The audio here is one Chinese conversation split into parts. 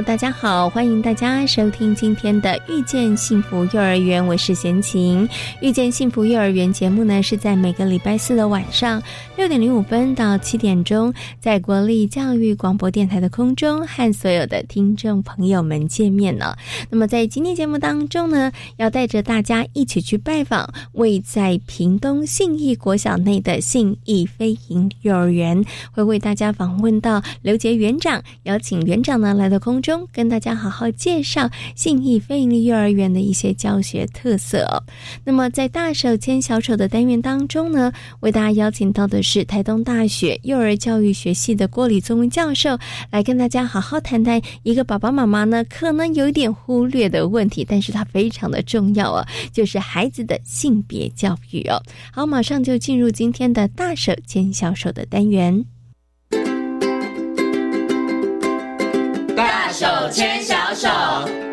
大家好，欢迎大家收听今天的《遇见幸福幼儿园》，我是贤琴。《遇见幸福幼儿园》节目呢，是在每个礼拜四的晚上六点零五分到七点钟，在国立教育广播电台的空中和所有的听众朋友们见面了。那么在今天节目当中呢，要带着大家一起去拜访位在屏东信义国小内的信义飞行幼儿园，会为大家访问到刘杰园长，邀请园长呢来到空。中跟大家好好介绍信义非营利幼儿园的一些教学特色。那么在大手牵小手的单元当中呢，为大家邀请到的是台东大学幼儿教育学系的郭李宗教授，来跟大家好好谈谈一个爸爸妈妈呢可能有一点忽略的问题，但是它非常的重要哦，就是孩子的性别教育哦。好，马上就进入今天的大手牵小手的单元。手牵小手。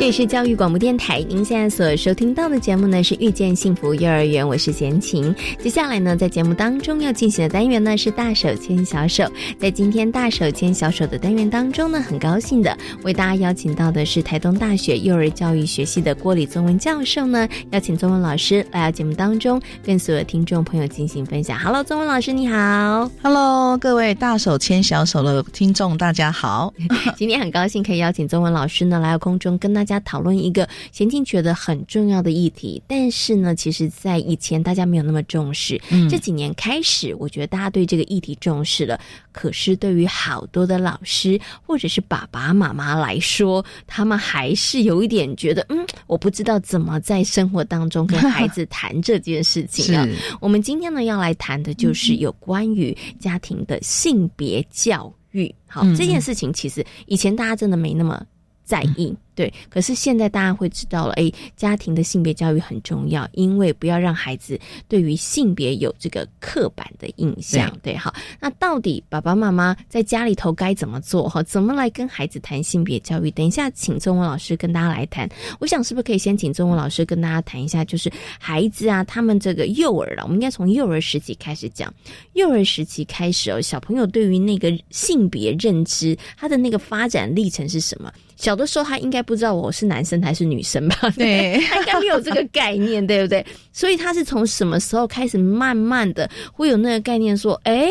这里是教育广播电台，您现在所收听到的节目呢是遇见幸福幼儿园，我是贤琴。接下来呢，在节目当中要进行的单元呢是大手牵小手。在今天大手牵小手的单元当中呢，很高兴的为大家邀请到的是台东大学幼儿教育学系的郭李宗文教授呢，邀请宗文老师来到节目当中，跟所有听众朋友进行分享。Hello，宗文老师你好。Hello，各位大手牵小手的听众大家好。今天很高兴可以邀请宗文老师呢来到空中跟大家。家讨论一个贤静觉得很重要的议题，但是呢，其实，在以前大家没有那么重视。这几年开始，我觉得大家对这个议题重视了。可是，对于好多的老师或者是爸爸妈妈来说，他们还是有一点觉得，嗯，我不知道怎么在生活当中跟孩子谈这件事情啊。我们今天呢，要来谈的就是有关于家庭的性别教育。好，这件事情其实以前大家真的没那么在意。对，可是现在大家会知道了，哎，家庭的性别教育很重要，因为不要让孩子对于性别有这个刻板的印象。对，好，那到底爸爸妈妈在家里头该怎么做？哈，怎么来跟孩子谈性别教育？等一下，请中文老师跟大家来谈。我想，是不是可以先请中文老师跟大家谈一下，就是孩子啊，他们这个幼儿了，我们应该从幼儿时期开始讲。幼儿时期开始哦，小朋友对于那个性别认知，他的那个发展历程是什么？小的时候，他应该不知道我是男生还是女生吧？对，他应该没有这个概念，对不对？所以他是从什么时候开始慢慢的会有那个概念，说，哎，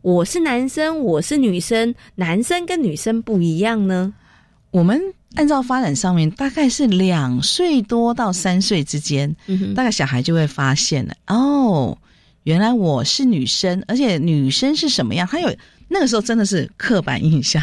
我是男生，我是女生，男生跟女生不一样呢？我们按照发展上面，大概是两岁多到三岁之间，大概小孩就会发现了，哦，原来我是女生，而且女生是什么样？他有那个时候真的是刻板印象，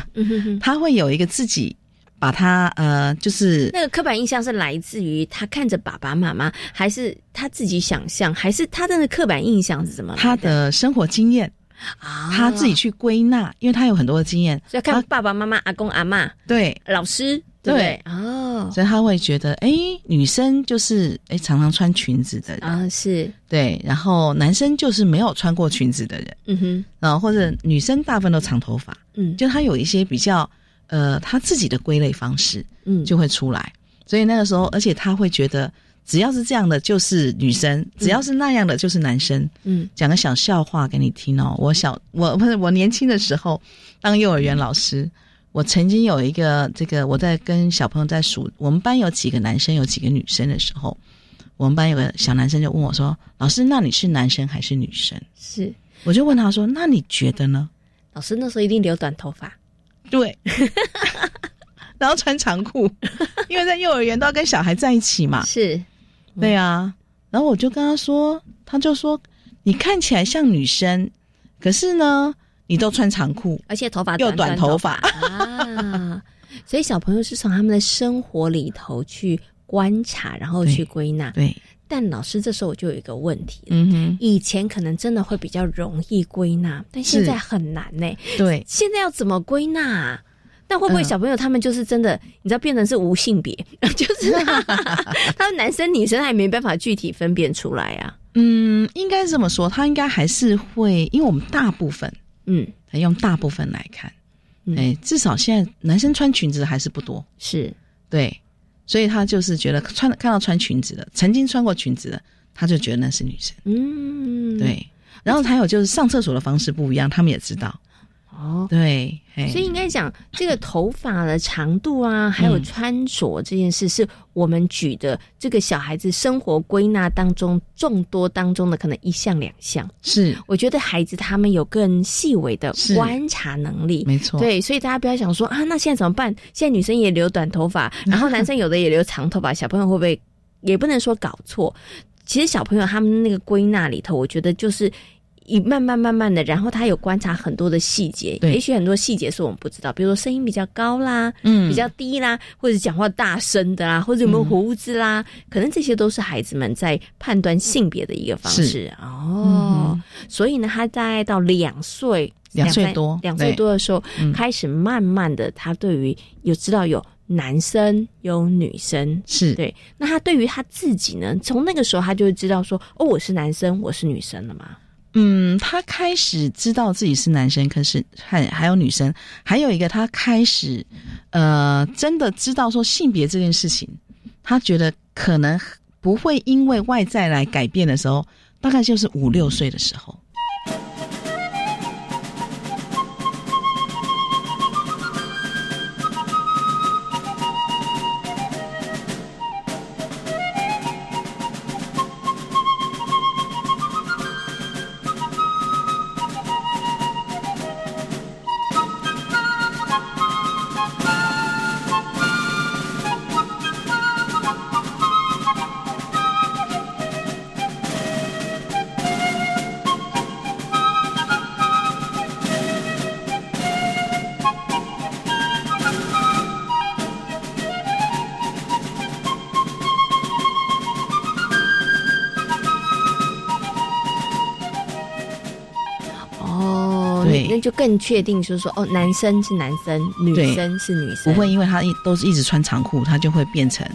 他会有一个自己。把他呃，就是那个刻板印象是来自于他看着爸爸妈妈，还是他自己想象，还是他的刻板印象是什么？他的生活经验啊，他自己去归纳，因为他有很多的经验，所以看爸爸妈妈、阿公阿妈，对。老师，对？哦，所以他会觉得，哎，女生就是哎常常穿裙子的人。啊，是。对，然后男生就是没有穿过裙子的人，嗯哼，然后或者女生大部分都长头发，嗯，就他有一些比较。呃，他自己的归类方式，嗯，就会出来。所以那个时候，而且他会觉得，只要是这样的就是女生，只要是那样的就是男生。嗯，讲个小笑话给你听哦。我小我不是我年轻的时候当幼儿园老师，我曾经有一个这个我在跟小朋友在数我们班有几个男生有几个女生的时候，我们班有个小男生就问我说：“老师，那你是男生还是女生？”是，我就问他说：“那你觉得呢？”老师那时候一定留短头发。对，然后穿长裤，因为在幼儿园都要跟小孩在一起嘛。是，对啊。然后我就跟他说，他就说：“你看起来像女生，可是呢，你都穿长裤，而且头发又短头发啊，所以小朋友是从他们的生活里头去观察，然后去归纳。对。但老师这时候我就有一个问题，嗯哼，以前可能真的会比较容易归纳，但现在很难呢。对，现在要怎么归纳？那会不会小朋友他们就是真的，你知道变成是无性别，就是 他们男生女生他也没办法具体分辨出来啊？嗯，应该这么说，他应该还是会，因为我们大部分，嗯，用大部分来看，哎，至少现在男生穿裙子还是不多，是对。所以他就是觉得穿看到穿裙子的，曾经穿过裙子的，他就觉得那是女生。嗯，对。然后还有就是上厕所的方式不一样，他们也知道。哦，对，所以应该讲这个头发的长度啊，还有穿着这件事，是我们举的这个小孩子生活归纳当中众多当中的可能一项两项。是，我觉得孩子他们有更细微的观察能力，没错。对，所以大家不要想说啊，那现在怎么办？现在女生也留短头发，然后男生有的也留长头发，小朋友会不会也不能说搞错？其实小朋友他们那个归纳里头，我觉得就是。以慢慢慢慢的，然后他有观察很多的细节，也许很多细节是我们不知道，比如说声音比较高啦，嗯，比较低啦，或者讲话大声的啦，或者有没有胡子啦，可能这些都是孩子们在判断性别的一个方式哦。所以呢，他大概到两岁，两岁多，两岁多的时候，开始慢慢的，他对于有知道有男生有女生，是对。那他对于他自己呢，从那个时候他就知道说，哦，我是男生，我是女生了嘛。嗯，他开始知道自己是男生，可是还还有女生，还有一个他开始，呃，真的知道说性别这件事情，他觉得可能不会因为外在来改变的时候，大概就是五六岁的时候。更确定，就是说，哦，男生是男生，女生是女生，不会因为他一都是一直穿长裤，他就会变成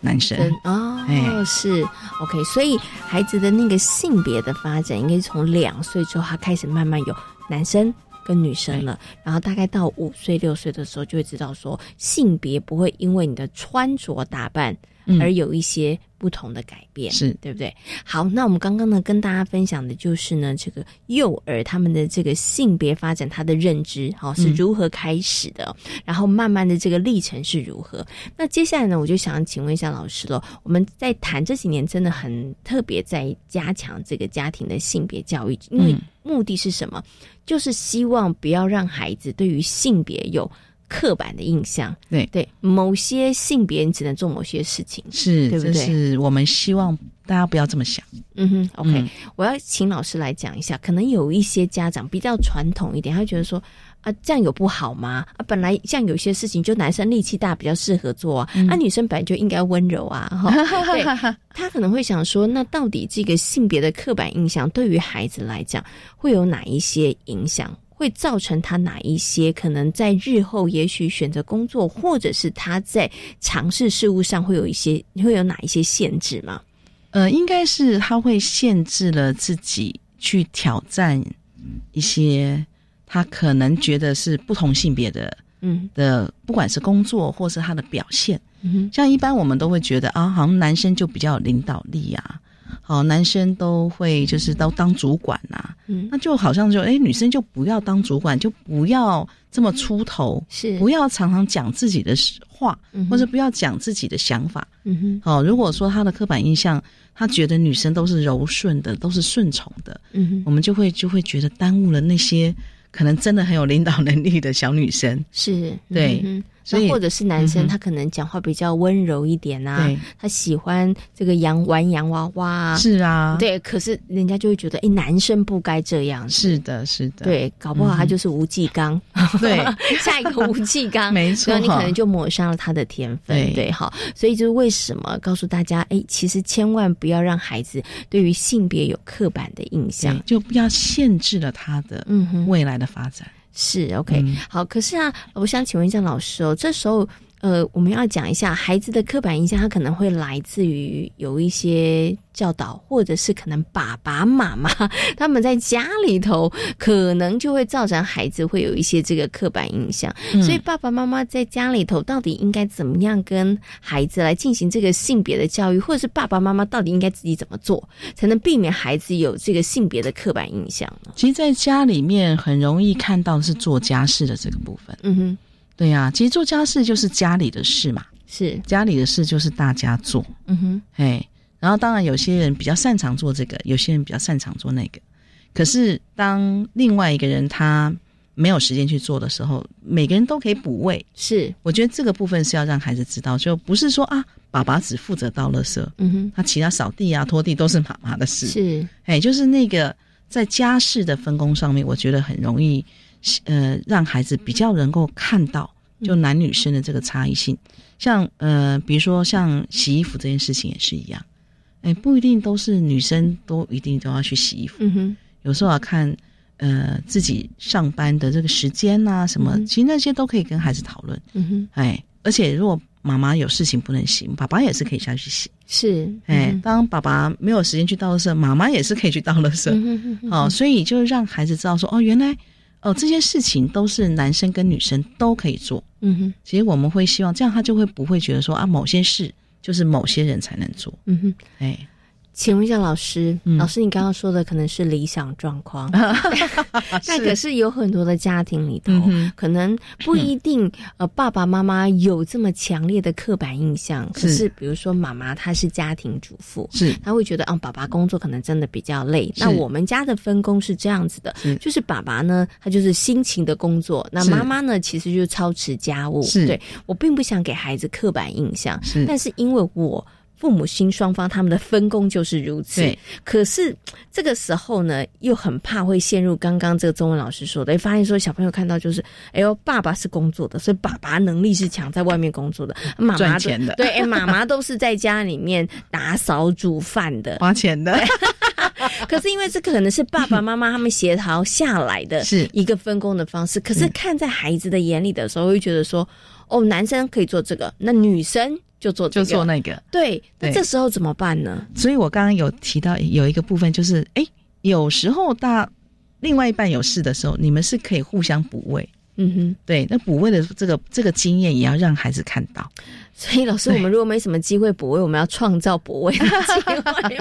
男生。哦。是。OK，所以孩子的那个性别的发展，应该是从两岁之后，他开始慢慢有男生跟女生了，然后大概到五岁六岁的时候，就会知道说，性别不会因为你的穿着打扮。而有一些不同的改变，是对不对？好，那我们刚刚呢，跟大家分享的就是呢，这个幼儿他们的这个性别发展，他的认知好是如何开始的，然后慢慢的这个历程是如何。那接下来呢，我就想请问一下老师了，我们在谈这几年真的很特别，在加强这个家庭的性别教育，因为目的是什么？就是希望不要让孩子对于性别有。刻板的印象，对对，某些性别你只能做某些事情，是，对不对？是我们希望大家不要这么想。嗯哼，OK，我要请老师来讲一下。可能有一些家长比较传统一点，他觉得说啊，这样有不好吗？啊，本来像有些事情，就男生力气大比较适合做啊，啊，女生本来就应该温柔啊。哈，对，他可能会想说，那到底这个性别的刻板印象对于孩子来讲会有哪一些影响？会造成他哪一些可能在日后也许选择工作，或者是他在尝试事物上会有一些会有哪一些限制吗？呃，应该是他会限制了自己去挑战一些他可能觉得是不同性别的，嗯的，不管是工作或是他的表现，嗯，像一般我们都会觉得啊，好像男生就比较有领导力啊。好，男生都会就是都当主管呐，嗯，那就好像就哎，女生就不要当主管，就不要这么出头，是。不要常常讲自己的话，或者不要讲自己的想法，嗯哼。好，如果说他的刻板印象，他觉得女生都是柔顺的，都是顺从的，嗯哼，我们就会就会觉得耽误了那些可能真的很有领导能力的小女生，是。对。所以或者是男生，他可能讲话比较温柔一点啊，他喜欢这个洋玩洋娃娃啊，是啊，对。可是人家就会觉得，哎，男生不该这样，是的，是的，对，搞不好他就是吴继刚，对，下一个吴继刚，没错，你可能就抹杀了他的天分，对，好，所以就是为什么告诉大家，哎，其实千万不要让孩子对于性别有刻板的印象，就不要限制了他的未来的发展。是 OK，好。可是啊，我想请问一下老师哦，这时候呃，我们要讲一下孩子的刻板印象，他可能会来自于有一些教导，或者是可能爸爸妈妈 他们在家里头，可能就会造成孩子会有一些这个刻板印象。所以爸爸妈妈在家里头到底应该怎么样跟孩子来进行这个性别的教育，或者是爸爸妈妈到底应该自己怎么做，才能避免孩子有这个性别的刻板印象呢？其实，在家里面很容易看到是做家事的这个部分。嗯哼，对呀，其实做家事就是家里的事嘛，是家里的事就是大家做。嗯哼，哎。然后，当然，有些人比较擅长做这个，有些人比较擅长做那个。可是，当另外一个人他没有时间去做的时候，每个人都可以补位。是，我觉得这个部分是要让孩子知道，就不是说啊，爸爸只负责倒垃圾，嗯哼，他其他扫地啊、拖地都是妈妈的事。是，哎，就是那个在家事的分工上面，我觉得很容易，呃，让孩子比较能够看到，就男女生的这个差异性。像呃，比如说像洗衣服这件事情也是一样。哎，不一定都是女生都一定都要去洗衣服。嗯哼，有时候要看，呃，自己上班的这个时间呐，什么，其实那些都可以跟孩子讨论。嗯哼，哎，而且如果妈妈有事情不能洗，爸爸也是可以下去洗。是，哎，当爸爸没有时间去倒垃圾，妈妈也是可以去倒垃圾。嗯哼，哦，所以就让孩子知道说，哦，原来，哦，这些事情都是男生跟女生都可以做。嗯哼，其实我们会希望这样，他就会不会觉得说啊，某些事。就是某些人才能做。嗯哼，哎，请问一下老师，老师，你刚刚说的可能是理想状况，那可是有很多的家庭里头，可能不一定。呃，爸爸妈妈有这么强烈的刻板印象，可是比如说妈妈她是家庭主妇，是。她会觉得啊，爸爸工作可能真的比较累。那我们家的分工是这样子的，就是爸爸呢，他就是辛勤的工作，那妈妈呢，其实就是操持家务。是。对我并不想给孩子刻板印象，但是因为我父母亲双方他们的分工就是如此，可是这个时候呢，又很怕会陷入刚刚这个中文老师说的，发现说小朋友看到就是，哎呦，爸爸是工作的，所以爸爸能力是强，在外面工作的，妈妈钱的，对，哎，妈妈都是在家里面打扫煮饭的，花钱的。可是因为这可能是爸爸妈妈他们协调下来的，是一个分工的方式。可是看在孩子的眼里的时候，会觉得说，哦，男生可以做这个，那女生。就做就做那个，对，那这时候怎么办呢？所以我刚刚有提到有一个部分，就是哎，有时候大另外一半有事的时候，你们是可以互相补位。嗯哼，对，那补位的这个这个经验也要让孩子看到。所以老师，我们如果没什么机会补位，我们要创造补位的机会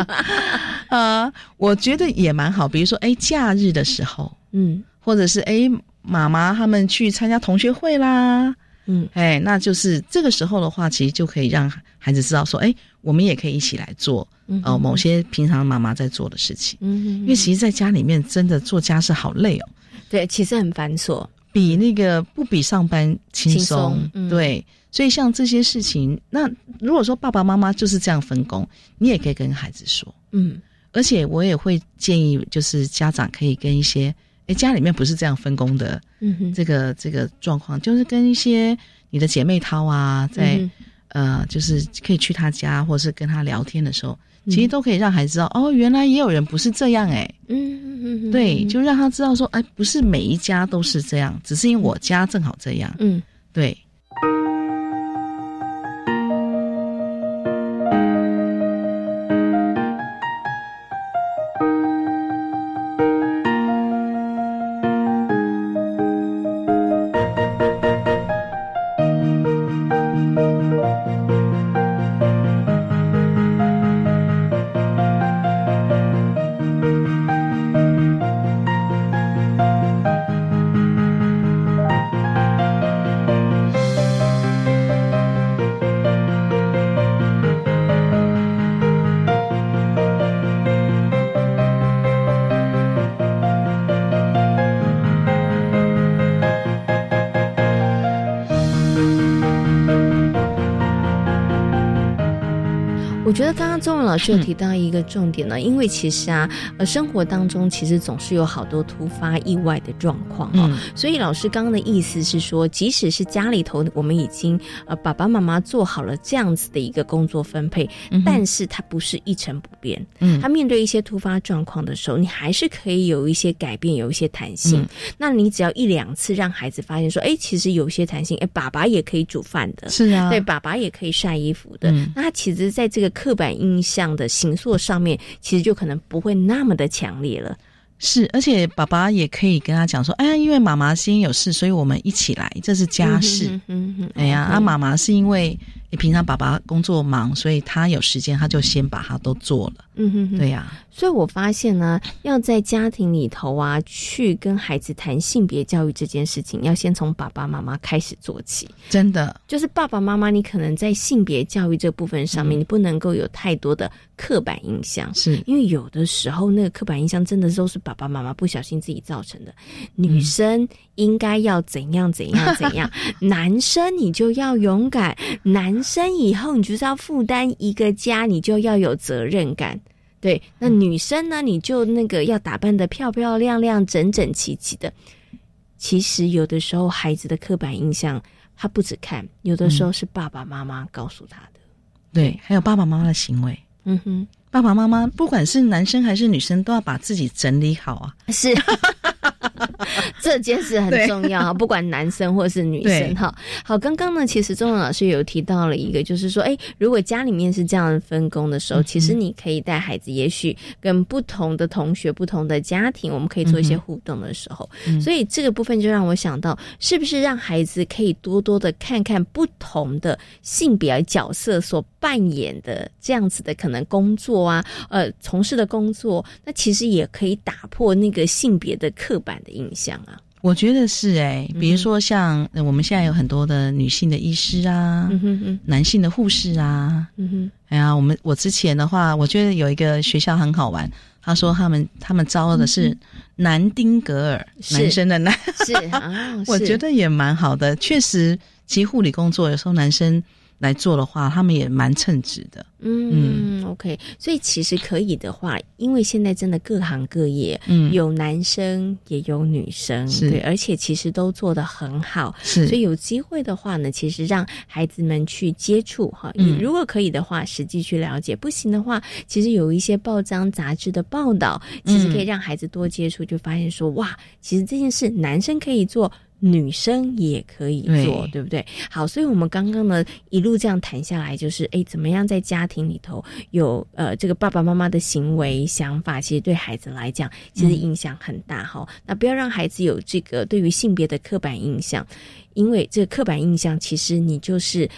啊，我觉得也蛮好。比如说，哎，假日的时候，嗯，或者是哎，妈妈他们去参加同学会啦。嗯，哎，那就是这个时候的话，其实就可以让孩子知道说，哎，我们也可以一起来做，哦，某些平常妈妈在做的事情。嗯，因为其实在家里面真的做家事好累哦。对，其实很繁琐，比那个不比上班轻松。对，所以像这些事情，那如果说爸爸妈妈就是这样分工，你也可以跟孩子说。嗯，而且我也会建议，就是家长可以跟一些。哎，家里面不是这样分工的，嗯哼，这个这个状况，就是跟一些你的姐妹淘啊，在呃，就是可以去他家，或者是跟他聊天的时候，其实都可以让孩子知道，哦，原来也有人不是这样，哎，嗯嗯嗯，对，就让他知道说，哎，不是每一家都是这样，只是因为我家正好这样，嗯，对。觉得刚刚中文老师有提到一个重点呢，因为其实啊，呃，生活当中其实总是有好多突发意外的状况哦，所以老师刚刚的意思是说，即使是家里头我们已经呃爸爸妈妈做好了这样子的一个工作分配，但是它不是一成不变，嗯，他面对一些突发状况的时候，你还是可以有一些改变，有一些弹性。那你只要一两次让孩子发现说，哎，其实有些弹性，哎，爸爸也可以煮饭的，是啊，对，爸爸也可以晒衣服的，那他其实在这个。刻板印象的形塑上面，其实就可能不会那么的强烈了。是，而且爸爸也可以跟他讲说：“哎，因为妈妈先有事，所以我们一起来，这是家事。”嗯嗯，哎呀，啊，妈妈是因为你平常爸爸工作忙，所以他有时间，他就先把它都做了。嗯哼，对呀。所以我发现呢，要在家庭里头啊，去跟孩子谈性别教育这件事情，要先从爸爸妈妈开始做起。真的，就是爸爸妈妈，你可能在性别教育这部分上面，你不能够有太多的刻板印象，是因为有的时候那个刻板印象真的都是爸爸妈妈不小心自己造成的。女生应该要怎样怎样怎样，男生你就要勇敢，男生以后你就是要负担一个家，你就要有责任感。对，那女生呢？你就那个要打扮的漂漂亮亮、整整齐齐的。其实有的时候，孩子的刻板印象，他不止看，有的时候是爸爸妈妈告诉他的。对，还有爸爸妈妈的行为。嗯哼，爸爸妈妈不管是男生还是女生，都要把自己整理好啊。是。这件事很重要哈，不管男生或是女生哈。好，刚刚呢，其实钟文老师有提到了一个，就是说，哎，如果家里面是这样分工的时候，其实你可以带孩子，也许跟不同的同学、不同的家庭，我们可以做一些互动的时候。所以这个部分就让我想到，是不是让孩子可以多多的看看不同的性别角色所扮演的这样子的可能工作啊，呃，从事的工作，那其实也可以打破那个性别的刻板的印象啊。我觉得是哎，比如说像我们现在有很多的女性的医师啊，男性的护士啊，哎呀，我们我之前的话，我觉得有一个学校很好玩，他说他们他们招的是男丁格尔，男生的男，是啊，我觉得也蛮好的，确实，其实护理工作有时候男生。来做的话，他们也蛮称职的。嗯，OK，所以其实可以的话，因为现在真的各行各业，嗯，有男生也有女生，对，而且其实都做得很好。是，所以有机会的话呢，其实让孩子们去接触哈，嗯，如果可以的话，实际去了解；不行的话，其实有一些报章杂志的报道，其实可以让孩子多接触，就发现说，哇，其实这件事男生可以做。女生也可以做，对不对？好，所以我们刚刚呢一路这样谈下来，就是哎，怎么样在家庭里头有呃这个爸爸妈妈的行为想法，其实对孩子来讲其实影响很大哈。那不要让孩子有这个对于性别的刻板印象，因为这个刻板印象其实你就是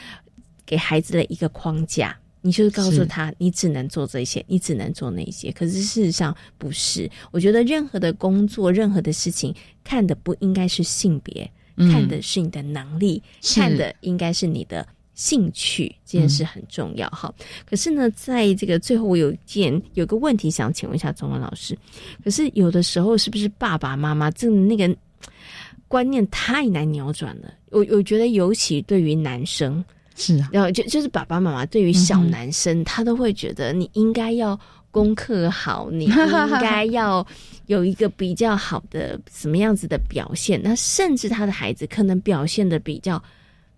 给孩子的一个框架。你就是告诉他，你只能做这些，你只能做那些。可是事实上不是。我觉得任何的工作，任何的事情，看的不应该是性别，看的是你的能力，看的应该是你的兴趣。这件事很重要哈。可是呢，在这个最后，我有一件有个问题想请问一下中文老师。可是有的时候，是不是爸爸妈妈这那个观念太难扭转了？我我觉得，尤其对于男生。是啊，然后就就是爸爸妈妈对于小男生，他都会觉得你应该要功课好，你应该要有一个比较好的什么样子的表现。那甚至他的孩子可能表现的比较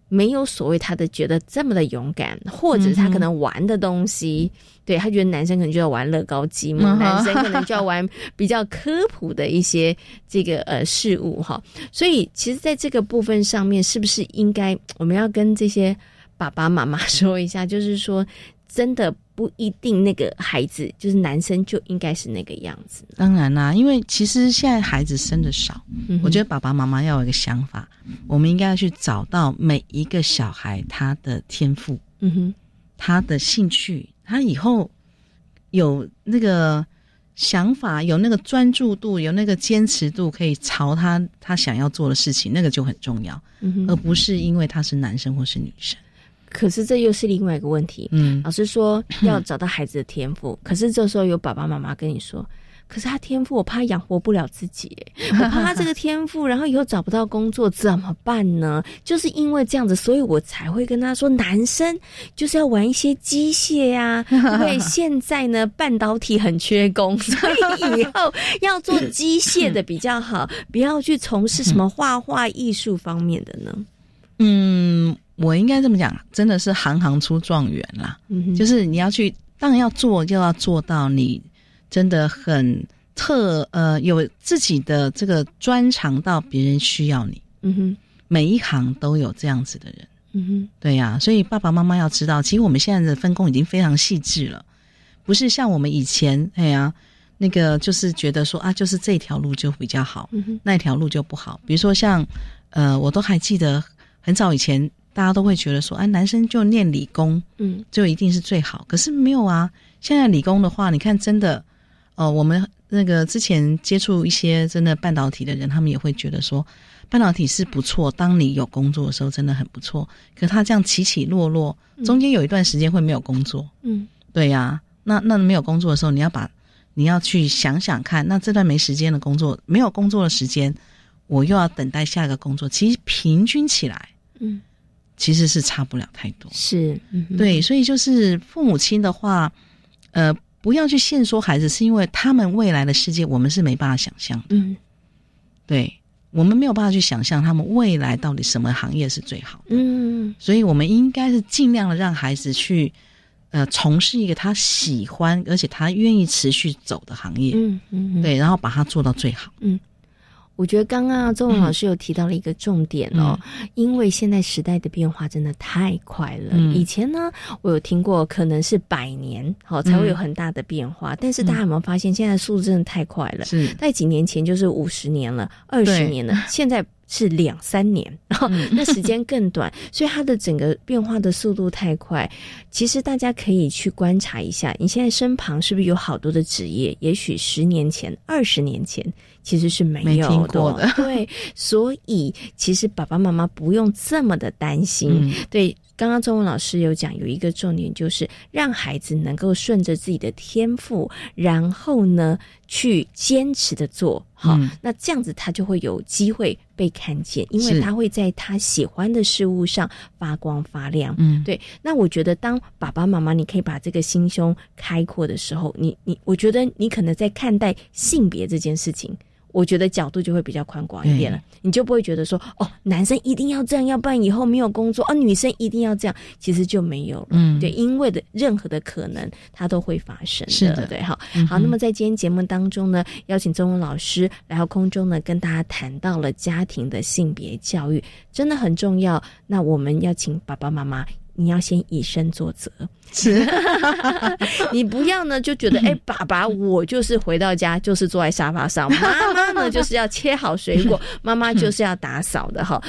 没有所谓他的觉得这么的勇敢，或者他可能玩的东西，对他觉得男生可能就要玩乐高积木，男生可能就要玩比较科普的一些这个呃事物哈。所以其实在这个部分上面，是不是应该我们要跟这些。爸爸妈妈说一下，就是说，真的不一定那个孩子就是男生就应该是那个样子。当然啦，因为其实现在孩子生的少，我觉得爸爸妈妈要有一个想法，我们应该要去找到每一个小孩他的天赋，嗯哼，他的兴趣，他以后有那个想法，有那个专注度，有那个坚持度，可以朝他他想要做的事情，那个就很重要，而不是因为他是男生或是女生。可是这又是另外一个问题。嗯，老师说要找到孩子的天赋，可是这时候有爸爸妈妈跟你说：“可是他天赋，我怕养活不了自己，我怕他这个天赋，然后以后找不到工作怎么办呢？就是因为这样子，所以我才会跟他说，男生就是要玩一些机械呀，因为现在呢半导体很缺工，所以以后要做机械的比较好，不要去从事什么画画艺术方面的呢。嗯，我应该这么讲，真的是行行出状元啦。嗯，就是你要去，当然要做，就要做到你真的很特呃，有自己的这个专长，到别人需要你。嗯哼，每一行都有这样子的人。嗯哼，对呀，所以爸爸妈妈要知道，其实我们现在的分工已经非常细致了，不是像我们以前，哎呀，那个就是觉得说啊，就是这条路就比较好，那条路就不好。比如说像呃，我都还记得。很早以前，大家都会觉得说，哎，男生就念理工，嗯，就一定是最好。可是没有啊，现在理工的话，你看真的，哦，我们那个之前接触一些真的半导体的人，他们也会觉得说，半导体是不错。当你有工作的时候，真的很不错。可他这样起起落落，中间有一段时间会没有工作，嗯，对呀。那那没有工作的时候，你要把你要去想想看，那这段没时间的工作，没有工作的时间，我又要等待下一个工作，其实平均起来。嗯，其实是差不了太多，是，对，所以就是父母亲的话，呃，不要去限缩孩子，是因为他们未来的世界我们是没办法想象的，嗯，对，我们没有办法去想象他们未来到底什么行业是最好的，嗯，所以我们应该是尽量的让孩子去，呃，从事一个他喜欢而且他愿意持续走的行业，嗯嗯，对，然后把它做到最好，嗯。我觉得刚刚周文老师有提到了一个重点哦，因为现在时代的变化真的太快了。以前呢，我有听过可能是百年好才会有很大的变化，但是大家有没有发现，现在速度真的太快了？是在几年前就是五十年了，二十年了，现在。是两三年，然后 那时间更短，所以它的整个变化的速度太快。其实大家可以去观察一下，你现在身旁是不是有好多的职业？也许十年前、二十年前其实是没有的。对，所以其实爸爸妈妈不用这么的担心。对。刚刚中文老师有讲，有一个重点就是让孩子能够顺着自己的天赋，然后呢去坚持的做好，那这样子他就会有机会被看见，因为他会在他喜欢的事物上发光发亮。嗯，对。那我觉得，当爸爸妈妈你可以把这个心胸开阔的时候，你你，我觉得你可能在看待性别这件事情。我觉得角度就会比较宽广一点了，你就不会觉得说哦，男生一定要这样，要不然以后没有工作哦，女生一定要这样，其实就没有了。嗯，对，因为的任何的可能，它都会发生。是的，对，好，好。那么在今天节目当中呢，邀请中文老师来到空中呢，跟大家谈到了家庭的性别教育，真的很重要。那我们要请爸爸妈妈。你要先以身作则，是，你不要呢就觉得，哎，爸爸，我就是回到家就是坐在沙发上，妈妈呢就是要切好水果，妈妈就是要打扫的哈。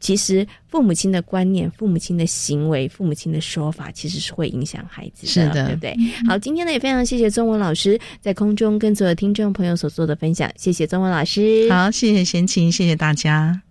其实父母亲的观念、父母亲的行为、父母亲的说法，其实是会影响孩子的，对不对？好，今天呢也非常谢谢中文老师在空中跟所有听众朋友所做的分享，谢谢中文老师。好，谢谢贤琴，谢谢大家。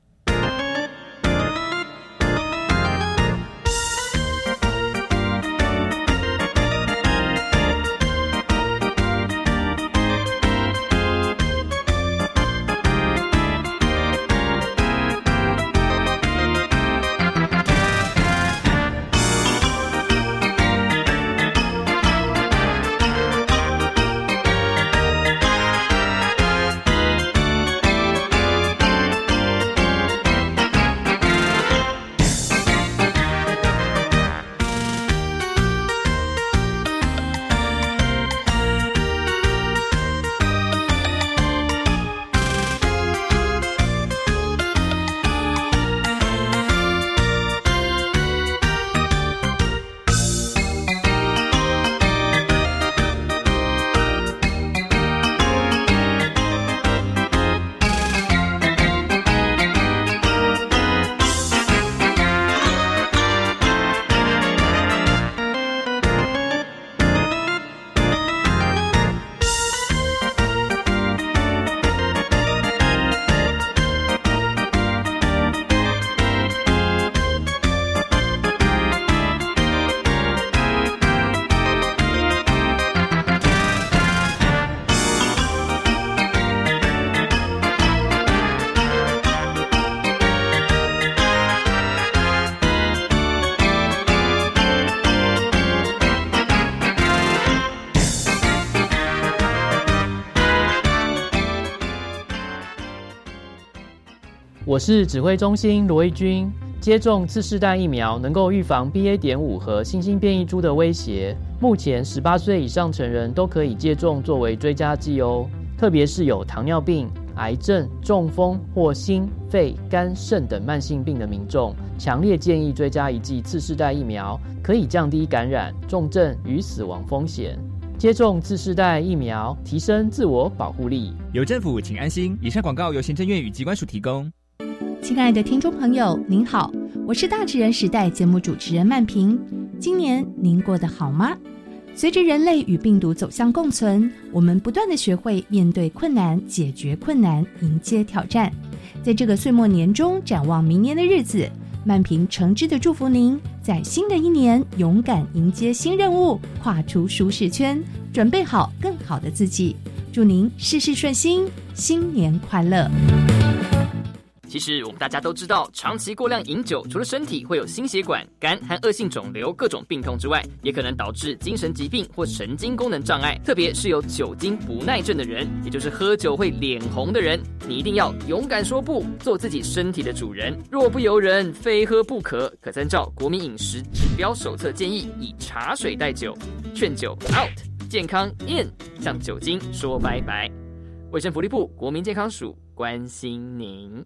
我是指挥中心罗义军。接种次世代疫苗能够预防 BA. 点五和新兴变异株的威胁。目前，十八岁以上成人都可以接种作为追加剂哦。特别是有糖尿病、癌症、中风或心、肺、肝、肾等慢性病的民众，强烈建议追加一剂次世代疫苗，可以降低感染、重症与死亡风险。接种次世代疫苗，提升自我保护力。有政府，请安心。以上广告由行政院与机关署提供。亲爱的听众朋友，您好，我是大智人时代节目主持人曼平。今年您过得好吗？随着人类与病毒走向共存，我们不断的学会面对困难、解决困难、迎接挑战。在这个岁末年中，展望明年的日子，曼平诚挚的祝福您，在新的一年勇敢迎接新任务，跨出舒适圈，准备好更好的自己。祝您事事顺心，新年快乐！其实我们大家都知道，长期过量饮酒，除了身体会有心血管、肝和恶性肿瘤各种病痛之外，也可能导致精神疾病或神经功能障碍。特别是有酒精不耐症的人，也就是喝酒会脸红的人，你一定要勇敢说不，做自己身体的主人。若不由人，非喝不可。可参照国民饮食指标手册建议，以茶水代酒，劝酒 out，健康 in，向酒精说拜拜。卫生福利部国民健康署关心您。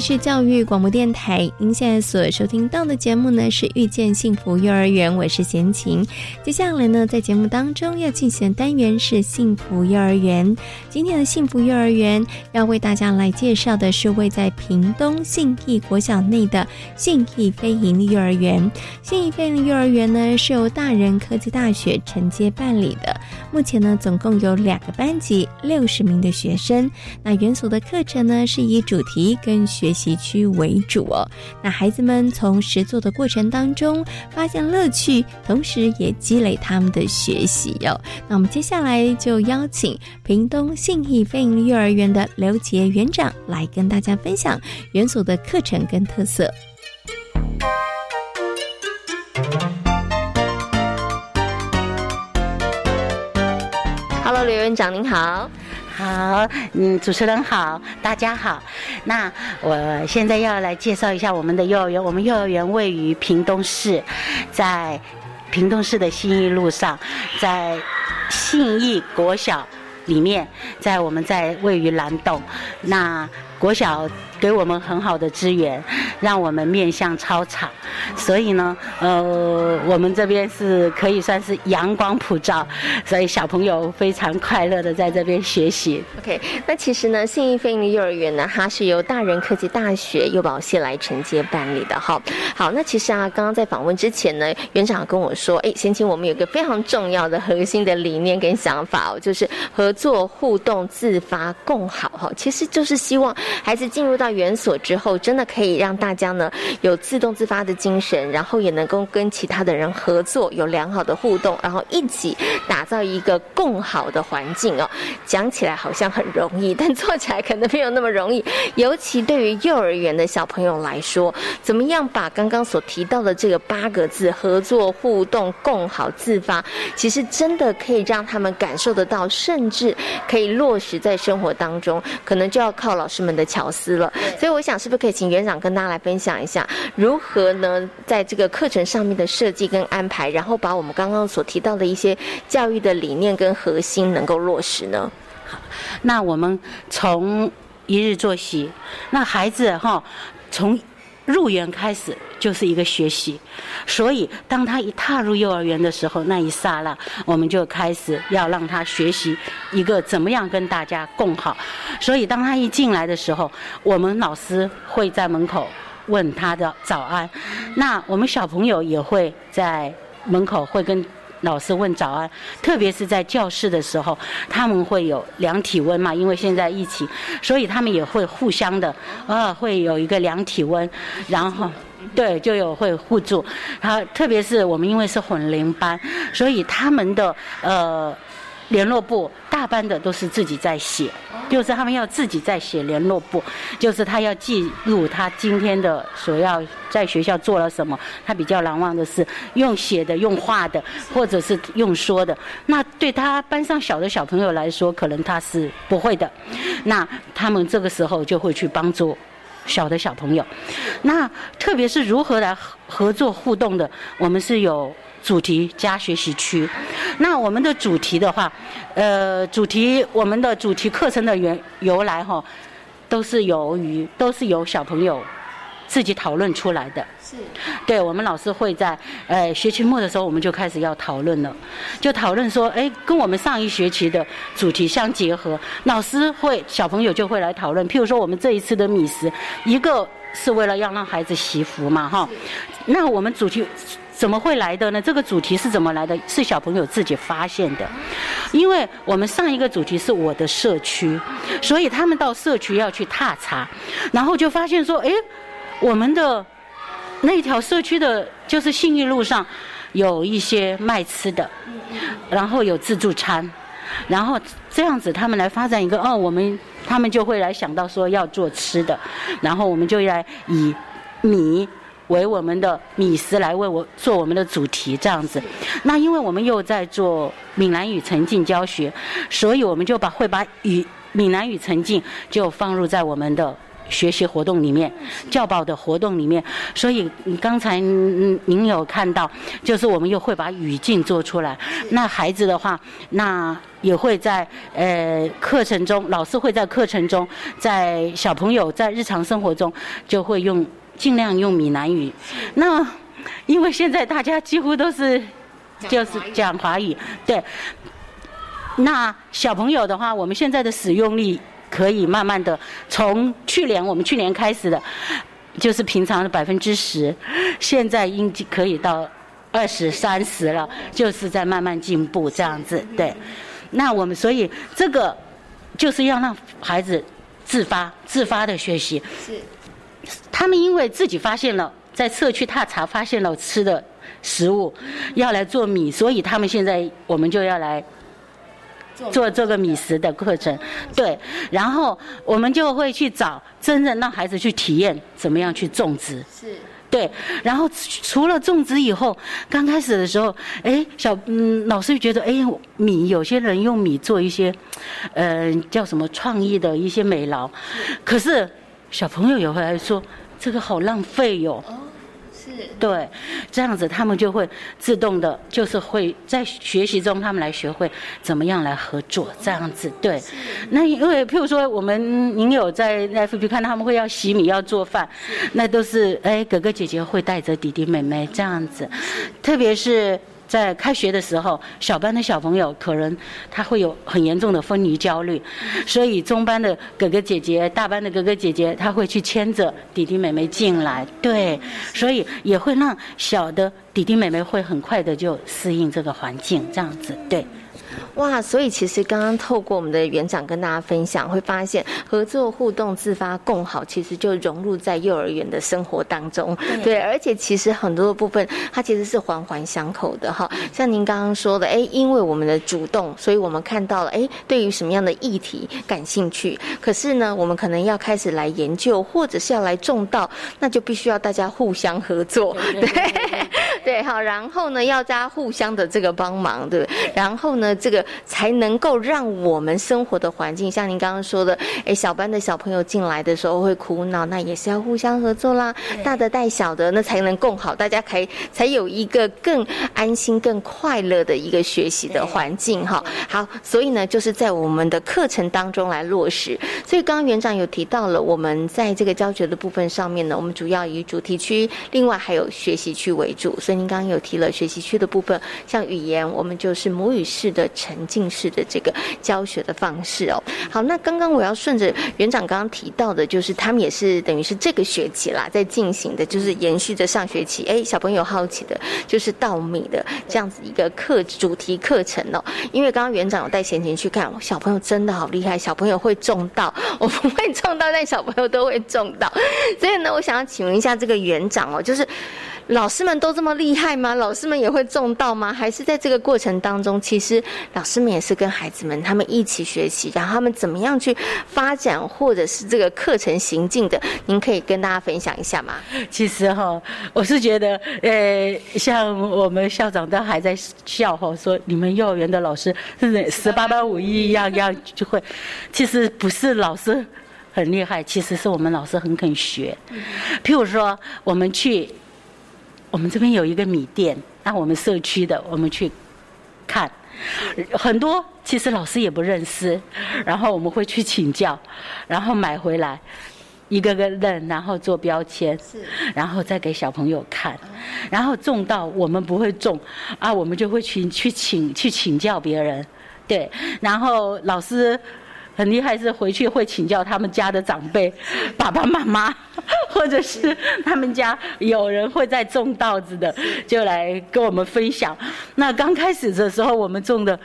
是教育广播电台，您现在所收听到的节目呢是遇见幸福幼儿园，我是贤琴。接下来呢，在节目当中要进行的单元是幸福幼儿园。今天的幸福幼儿园要为大家来介绍的是位在屏东信义国小内的信义飞营利幼儿园。信义飞营幼儿园呢是由大人科技大学承接办理的，目前呢总共有两个班级，六十名的学生。那园所的课程呢是以主题跟学学习区为主哦，那孩子们从实作的过程当中发现乐趣，同时也积累他们的学习哦。那我们接下来就邀请屏东信义飞鹰幼儿园的刘杰园长来跟大家分享园所的课程跟特色。Hello，刘园长您好。好，嗯，主持人好，大家好。那我现在要来介绍一下我们的幼儿园。我们幼儿园位于屏东市，在屏东市的信义路上，在信义国小里面，在我们在位于蓝洞。那国小。给我们很好的资源，让我们面向操场，所以呢，呃，我们这边是可以算是阳光普照，所以小朋友非常快乐的在这边学习。OK，那其实呢，信义飞鹰幼儿园呢，它是由大人科技大学幼保系来承接办理的。哈，好，那其实啊，刚刚在访问之前呢，园长跟我说，哎，先请我们有个非常重要的核心的理念跟想法哦，就是合作、互动、自发、共好。哈，其实就是希望孩子进入到园所之后，真的可以让大家呢有自动自发的精神，然后也能够跟其他的人合作，有良好的互动，然后一起打造一个更好的环境哦。讲起来好像很容易，但做起来可能没有那么容易。尤其对于幼儿园的小朋友来说，怎么样把刚刚所提到的这个八个字——合作、互动、共好、自发，其实真的可以让他们感受得到，甚至可以落实在生活当中。可能就要靠老师们的巧思了。所以我想，是不是可以请园长跟大家来分享一下，如何呢，在这个课程上面的设计跟安排，然后把我们刚刚所提到的一些教育的理念跟核心能够落实呢？好，那我们从一日作息，那孩子哈，从。入园开始就是一个学习，所以当他一踏入幼儿园的时候，那一刹那，我们就开始要让他学习一个怎么样跟大家共好。所以当他一进来的时候，我们老师会在门口问他的早安。那我们小朋友也会在门口会跟老师问早安，特别是在教室的时候，他们会有量体温嘛，因为现在疫情，所以他们也会互相的呃，会有一个量体温，然后。对，就有会互助，然后特别是我们因为是混龄班，所以他们的呃联络簿大班的都是自己在写，就是他们要自己在写联络簿，就是他要记录他今天的所要在学校做了什么，他比较难忘的是用写的、用画的，或者是用说的。那对他班上小的小朋友来说，可能他是不会的，那他们这个时候就会去帮助。小的小朋友，那特别是如何来合作互动的，我们是有主题加学习区。那我们的主题的话，呃，主题我们的主题课程的原由来哈，都是由于都是由小朋友。自己讨论出来的，是，对我们老师会在呃学期末的时候，我们就开始要讨论了，就讨论说，哎，跟我们上一学期的主题相结合，老师会小朋友就会来讨论。譬如说，我们这一次的米食，一个是为了要让孩子习福嘛，哈，那我们主题怎么会来的呢？这个主题是怎么来的？是小朋友自己发现的，因为我们上一个主题是我的社区，所以他们到社区要去踏查，然后就发现说，哎。我们的那条社区的，就是信义路上，有一些卖吃的，然后有自助餐，然后这样子他们来发展一个，哦，我们他们就会来想到说要做吃的，然后我们就来以米为我们的米食来为我做我们的主题这样子。那因为我们又在做闽南语沉浸教学，所以我们就把会把语闽南语沉浸就放入在我们的。学习活动里面，教保的活动里面，所以刚才您有看到，就是我们又会把语境做出来。那孩子的话，那也会在呃课程中，老师会在课程中，在小朋友在日常生活中就会用尽量用闽南语。那因为现在大家几乎都是就是讲华语，对。那小朋友的话，我们现在的使用率。可以慢慢的从去年我们去年开始的，就是平常的百分之十，现在应可以到二十三十了，就是在慢慢进步这样子。对，那我们所以这个就是要让孩子自发自发的学习。是，他们因为自己发现了在社区踏查发现了吃的食物，要来做米，所以他们现在我们就要来。做这个米食的课程，对，然后我们就会去找真正让孩子去体验怎么样去种植，是，对，然后除了种植以后，刚开始的时候，哎，小嗯老师觉得，哎，米有些人用米做一些，呃，叫什么创意的一些美劳，可是小朋友也会来说，这个好浪费哟。对，这样子他们就会自动的，就是会在学习中，他们来学会怎么样来合作，这样子。对，那因为譬如说，我们您有在 FB 看他们会要洗米、要做饭，那都是哎哥哥姐姐会带着弟弟妹妹这样子，特别是。在开学的时候，小班的小朋友可能他会有很严重的分离焦虑，所以中班的哥哥姐姐、大班的哥哥姐姐，他会去牵着弟弟妹妹进来，对，所以也会让小的弟弟妹妹会很快的就适应这个环境，这样子，对。哇，所以其实刚刚透过我们的园长跟大家分享，会发现合作互动、自发共好，其实就融入在幼儿园的生活当中。对，而且其实很多的部分，它其实是环环相扣的哈。像您刚刚说的，哎，因为我们的主动，所以我们看到了，哎，对于什么样的议题感兴趣。可是呢，我们可能要开始来研究，或者是要来种稻，那就必须要大家互相合作。对，对，好，然后呢，要大家互相的这个帮忙，对，然后呢，这个。才能够让我们生活的环境，像您刚刚说的，哎，小班的小朋友进来的时候会苦恼，那也是要互相合作啦，大的带小的，那才能共好，大家可以才有一个更安心、更快乐的一个学习的环境哈。好，所以呢，就是在我们的课程当中来落实。所以刚刚园长有提到了，我们在这个教学的部分上面呢，我们主要以主题区，另外还有学习区为主。所以您刚刚有提了学习区的部分，像语言，我们就是母语式的沉浸式的这个教学的方式哦。好，那刚刚我要顺着园长刚刚提到的，就是他们也是等于是这个学期啦，在进行的，就是延续着上学期。哎，小朋友好奇的，就是稻米的这样子一个课主题课程哦。因为刚刚园长有带贤贤去看，小朋友真的好厉害，小朋友会种稻，我不会种稻，但小朋友都会种稻。所以呢，我想要请问一下这个园长哦，就是。老师们都这么厉害吗？老师们也会中到吗？还是在这个过程当中，其实老师们也是跟孩子们他们一起学习，然后他们怎么样去发展，或者是这个课程行进的？您可以跟大家分享一下吗？其实哈，我是觉得，呃，像我们校长都还在笑哈，说你们幼儿园的老师是十八般武艺一样样就会。其实不是老师很厉害，其实是我们老师很肯学。譬如说，我们去。我们这边有一个米店，那我们社区的，我们去看，很多其实老师也不认识，然后我们会去请教，然后买回来，一个个认，然后做标签，然后再给小朋友看，然后种到我们不会种，啊，我们就会去去请去请教别人，对，然后老师。很厉害，是回去会请教他们家的长辈，爸爸妈妈，或者是他们家有人会在种稻子的，就来跟我们分享。那刚开始的时候，我们种的，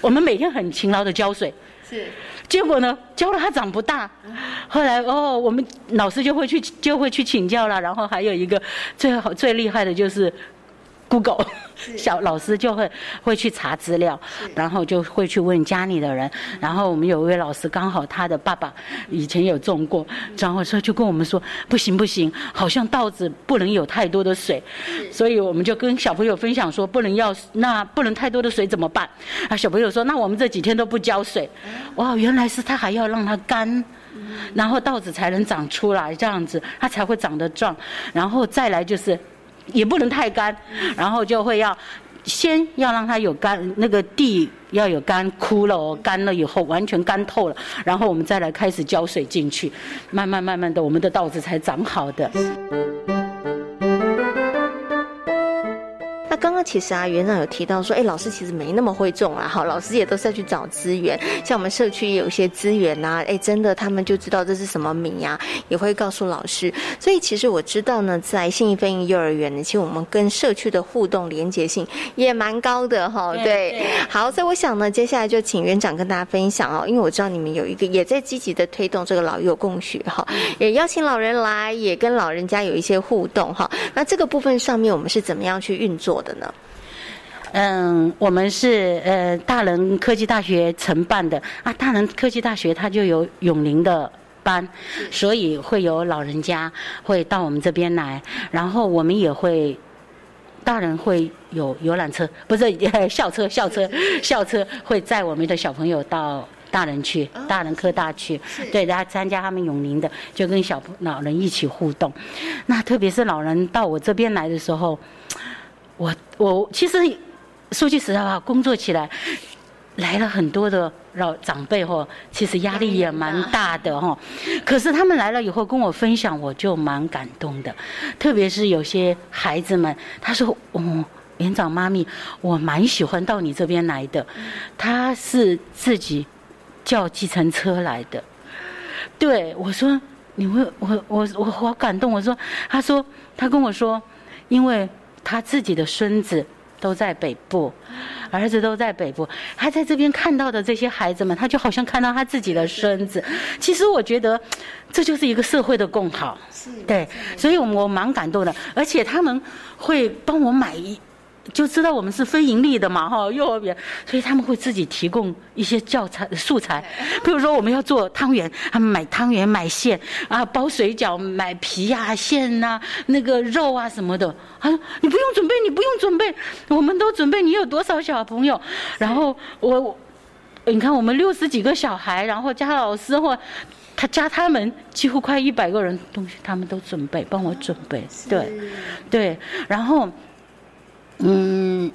我们每天很勤劳的浇水，是。结果呢，浇了它长不大。后来哦，我们老师就会去就会去请教了。然后还有一个最好最厉害的就是。Google 小老师就会会去查资料，然后就会去问家里的人。然后我们有一位老师，刚好他的爸爸以前有种过，然后说就跟我们说不行不行，好像稻子不能有太多的水，所以我们就跟小朋友分享说不能要那不能太多的水怎么办？啊，小朋友说那我们这几天都不浇水。哇，原来是他还要让它干，然后稻子才能长出来，这样子它才会长得壮。然后再来就是。也不能太干，然后就会要先要让它有干，那个地要有干枯了哦，干了以后完全干透了，然后我们再来开始浇水进去，慢慢慢慢的，我们的稻子才长好的。其实啊，园长有提到说，哎，老师其实没那么会种啊，好，老师也都是要去找资源，像我们社区也有一些资源呐，哎，真的他们就知道这是什么米呀，也会告诉老师。所以其实我知道呢，在信义飞鹰幼儿园呢，其实我们跟社区的互动连接性也蛮高的哈。对，好，所以我想呢，接下来就请园长跟大家分享哦，因为我知道你们有一个也在积极的推动这个老幼共学哈，也邀请老人来，也跟老人家有一些互动哈。那这个部分上面我们是怎么样去运作？的呢？嗯，我们是呃大人科技大学承办的啊，大人科技大学它就有永龄的班，所以会有老人家会到我们这边来，然后我们也会大人会有游览车，不是 校车，校车，校车会载我们的小朋友到大人去，大人科大去，对，来参加他们永龄的，就跟小老人一起互动。那特别是老人到我这边来的时候。我我其实说句实在话，工作起来来了很多的老长辈哈，其实压力也蛮大的哈。可是他们来了以后跟我分享，我就蛮感动的。特别是有些孩子们，他说：“哦，园长妈咪，我蛮喜欢到你这边来的。”他是自己叫计程车来的。对我说：“你会我我我好感动。”我说：“他说他跟我说，因为。”他自己的孙子都在北部，儿子都在北部，他在这边看到的这些孩子们，他就好像看到他自己的孙子。其实我觉得，这就是一个社会的共好，对，所以我我蛮感动的，而且他们会帮我买一。就知道我们是非盈利的嘛，哈，幼儿园，所以他们会自己提供一些教材素材，比如说我们要做汤圆，他们买汤圆买馅啊，包水饺买皮呀馅呐，那个肉啊什么的，他说你不用准备，你不用准备，我们都准备。你有多少小朋友？然后我，你看我们六十几个小孩，然后加老师或他加他们几乎快一百个人东西，他们都准备帮我准备，对，对，然后。嗯，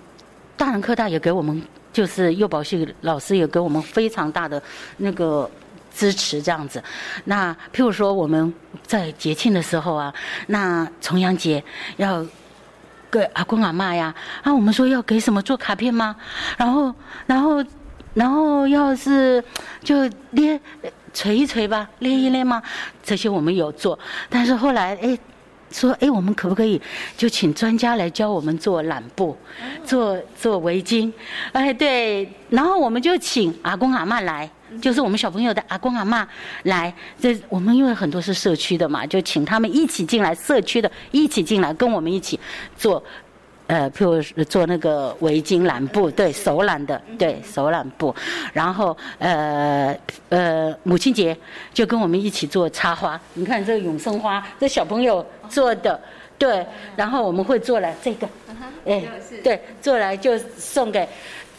大人科大也给我们，就是幼保系老师也给我们非常大的那个支持，这样子。那譬如说我们在节庆的时候啊，那重阳节要给阿公阿妈呀。啊，我们说要给什么做卡片吗？然后，然后，然后要是就捏捶一捶吧，捏一捏吗？这些我们有做，但是后来哎。说哎，我们可不可以就请专家来教我们做染布，做做围巾？哎，对，然后我们就请阿公阿妈来，就是我们小朋友的阿公阿妈来。这我们因为很多是社区的嘛，就请他们一起进来，社区的一起进来，跟我们一起做。呃，譬如做那个围巾染布，对手染的，对手染布，然后呃呃，母亲节就跟我们一起做插花。你看这个永生花，这小朋友做的，对，然后我们会做了这个，哎，对，做来就送给，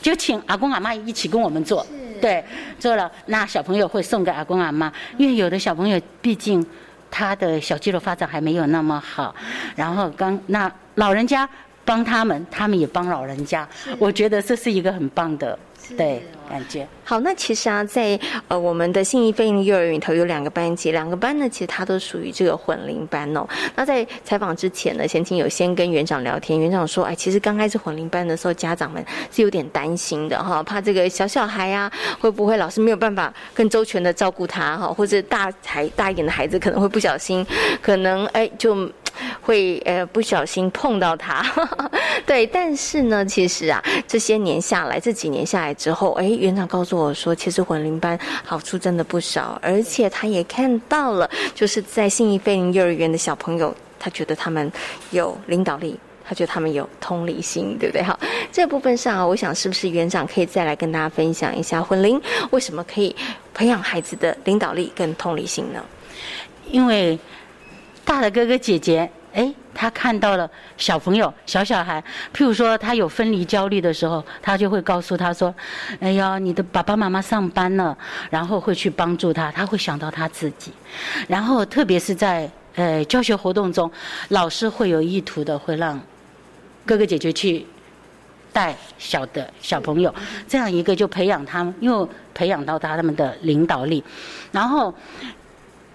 就请阿公阿妈一起跟我们做，对，做了那小朋友会送给阿公阿妈，因为有的小朋友毕竟他的小肌肉发展还没有那么好，然后刚那老人家。帮他们，他们也帮老人家，我觉得这是一个很棒的，对。感觉好，那其实啊，在呃我们的信义飞鹰幼儿园里头有两个班级，两个班呢，其实它都属于这个混龄班哦。那在采访之前呢，贤青有先跟园长聊天，园长说，哎，其实刚开始混龄班的时候，家长们是有点担心的哈，怕这个小小孩啊，会不会老师没有办法更周全的照顾他哈，或者大孩大一点的孩子可能会不小心，可能哎就会呃不小心碰到他，对。但是呢，其实啊，这些年下来，这几年下来之后，哎。园长告诉我说，其实混龄班好处真的不少，而且他也看到了，就是在信义飞林幼儿园的小朋友，他觉得他们有领导力，他觉得他们有同理心，对不对？好，这部分上，我想是不是园长可以再来跟大家分享一下，混龄为什么可以培养孩子的领导力跟同理心呢？因为大的哥哥姐姐。哎，他看到了小朋友、小小孩，譬如说他有分离焦虑的时候，他就会告诉他说：“哎呀，你的爸爸妈妈上班了。”然后会去帮助他，他会想到他自己。然后特别是在呃教学活动中，老师会有意图的会让哥哥姐姐去带小的小朋友，这样一个就培养他们，又培养到他们的领导力，然后。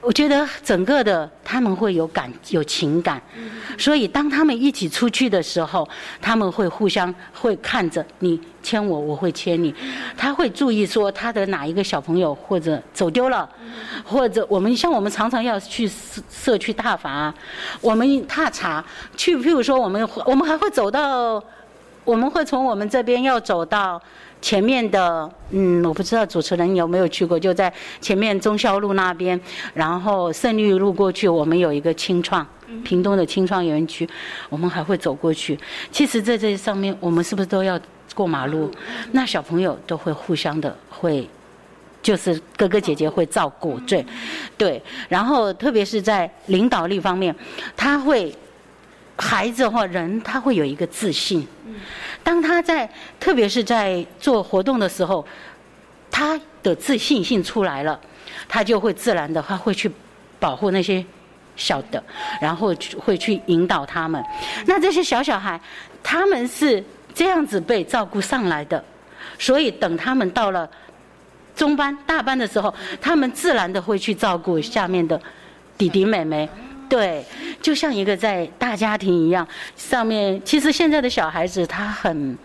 我觉得整个的他们会有感有情感，所以当他们一起出去的时候，他们会互相会看着你牵我，我会牵你。他会注意说他的哪一个小朋友或者走丢了，或者我们像我们常常要去社社区踏伐，我们踏查去，譬如说我们我们还会走到，我们会从我们这边要走到。前面的，嗯，我不知道主持人有没有去过，就在前面忠孝路那边，然后胜利路过去，我们有一个清创，屏东的清创园区，我们还会走过去。其实，在这上面，我们是不是都要过马路？那小朋友都会互相的会，就是哥哥姐姐会照顾，对，对。然后，特别是在领导力方面，他会。孩子或人，他会有一个自信。当他在，特别是在做活动的时候，他的自信心出来了，他就会自然的，他会去保护那些小的，然后会去引导他们。那这些小小孩，他们是这样子被照顾上来的，所以等他们到了中班、大班的时候，他们自然的会去照顾下面的弟弟妹妹。对，就像一个在大家庭一样，上面其实现在的小孩子他很，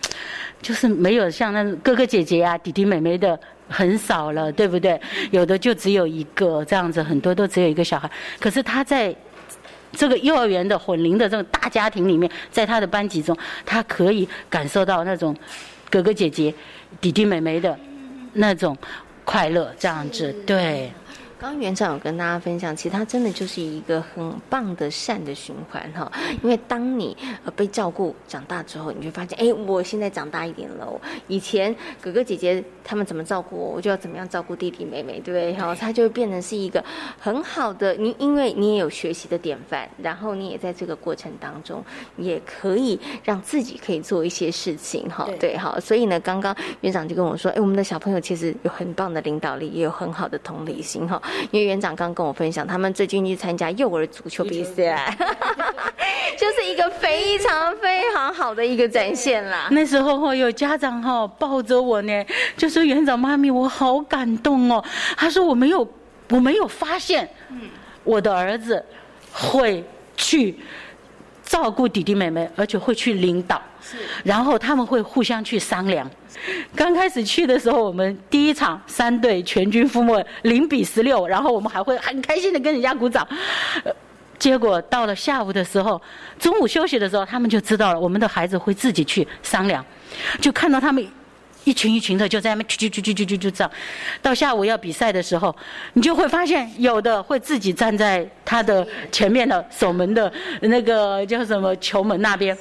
就是没有像那哥哥姐姐啊、弟弟妹妹的很少了，对不对？有的就只有一个这样子，很多都只有一个小孩。可是他在这个幼儿园的混龄的这种大家庭里面，在他的班级中，他可以感受到那种哥哥姐姐、弟弟妹妹的那种快乐，这样子，对。刚园长有跟大家分享，其实它真的就是一个很棒的善的循环哈。因为当你呃被照顾长大之后，你就发现，哎，我现在长大一点了。以前哥哥姐姐他们怎么照顾我，我就要怎么样照顾弟弟妹妹，对不对？然后他就会变成是一个很好的你，因为你也有学习的典范，然后你也在这个过程当中也可以让自己可以做一些事情哈。对，好，所以呢，刚刚园长就跟我说，哎，我们的小朋友其实有很棒的领导力，也有很好的同理心哈。因为园长刚跟我分享，他们最近去参加幼儿足球比赛，就是一个非常非常好的一个展现啦。那时候哈，有家长哈抱着我呢，就说园长妈咪，我好感动哦。他说我没有，我没有发现，我的儿子会去。照顾弟弟妹妹，而且会去领导。然后他们会互相去商量。刚开始去的时候，我们第一场三队全军覆没，零比十六，然后我们还会很开心的跟人家鼓掌。结果到了下午的时候，中午休息的时候，他们就知道了，我们的孩子会自己去商量，就看到他们。一群一群的就在那边去去去去去去这样，到下午要比赛的时候，你就会发现有的会自己站在他的前面的守门的那个叫什么球门那边，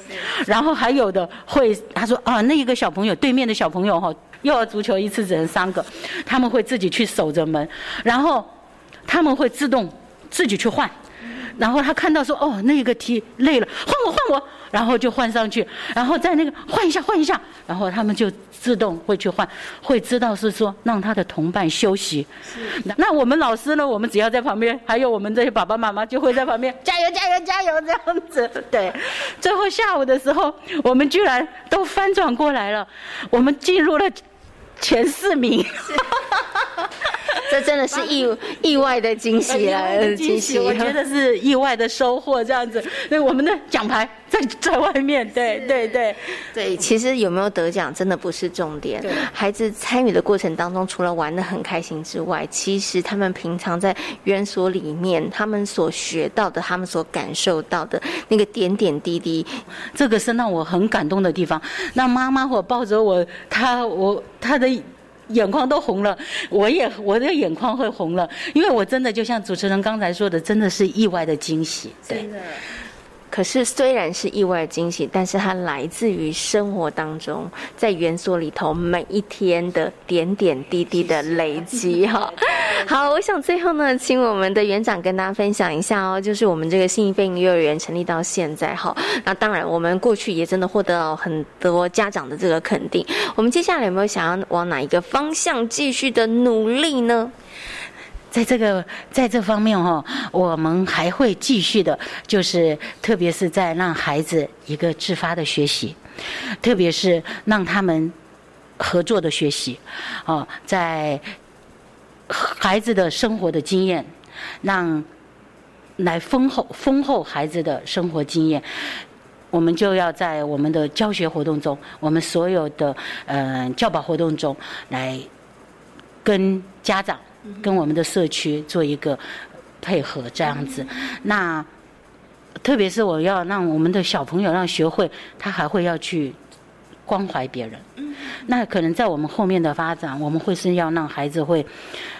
然后还有的会他说啊那一个小朋友对面的小朋友哈，幼儿足球一次只能三个，他们会自己去守着门，然后他们会自动自己去换。然后他看到说哦，那个踢累了，换我换我，然后就换上去，然后在那个换一下换一下，然后他们就自动会去换，会知道是说让他的同伴休息。那我们老师呢？我们只要在旁边，还有我们这些爸爸妈妈就会在旁边加油加油加油这样子。对，最后下午的时候，我们居然都翻转过来了，我们进入了前四名。这真的是意意外的惊喜了，惊喜！我觉得是意外的收获，这样子。那我们的奖牌在 在外面，对对对对。其实有没有得奖，真的不是重点。孩子参与的过程当中，除了玩的很开心之外，其实他们平常在园所里面，他们所学到的，他们所感受到的那个点点滴滴，这个是让我很感动的地方。那妈妈我抱着我，他我他的。眼眶都红了，我也我的眼眶会红了，因为我真的就像主持人刚才说的，真的是意外的惊喜，对。可是虽然是意外惊喜，但是它来自于生活当中，在园所里头每一天的点点滴滴的累积 哈。好，我想最后呢，请我们的园长跟大家分享一下哦，就是我们这个新义飞行幼儿园成立到现在哈，那当然我们过去也真的获得了很多家长的这个肯定。我们接下来有没有想要往哪一个方向继续的努力呢？在这个在这方面哈，我们还会继续的，就是特别是在让孩子一个自发的学习，特别是让他们合作的学习，哦，在孩子的生活的经验，让来丰厚丰厚孩子的生活经验，我们就要在我们的教学活动中，我们所有的嗯教保活动中来跟家长。跟我们的社区做一个配合，这样子。那特别是我要让我们的小朋友让学会，他还会要去关怀别人。那可能在我们后面的发展，我们会是要让孩子会，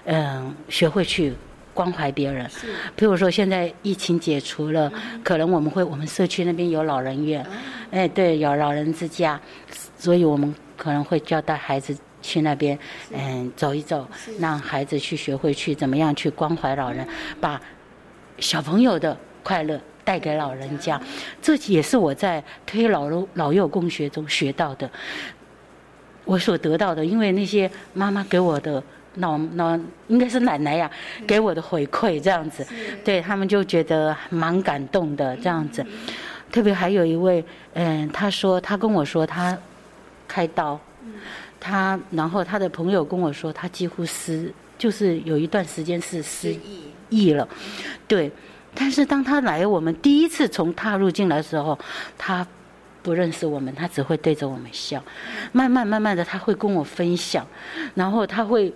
嗯，学会去关怀别人。比如说现在疫情解除了，可能我们会我们社区那边有老人院，哎，对，有老人之家，所以我们可能会交代孩子。去那边，嗯，走一走，让孩子去学会去怎么样去关怀老人，把小朋友的快乐带给老人家。这也是我在推老老幼共学中学到的，我所得到的。因为那些妈妈给我的老老应该是奶奶呀，给我的回馈这样子，对他们就觉得蛮感动的这样子。特别还有一位，嗯，他说他跟我说他开刀。他，然后他的朋友跟我说，他几乎失，就是有一段时间是失忆了，对。但是当他来我们第一次从踏入进来的时候，他不认识我们，他只会对着我们笑。慢慢慢慢的，他会跟我分享，然后他会，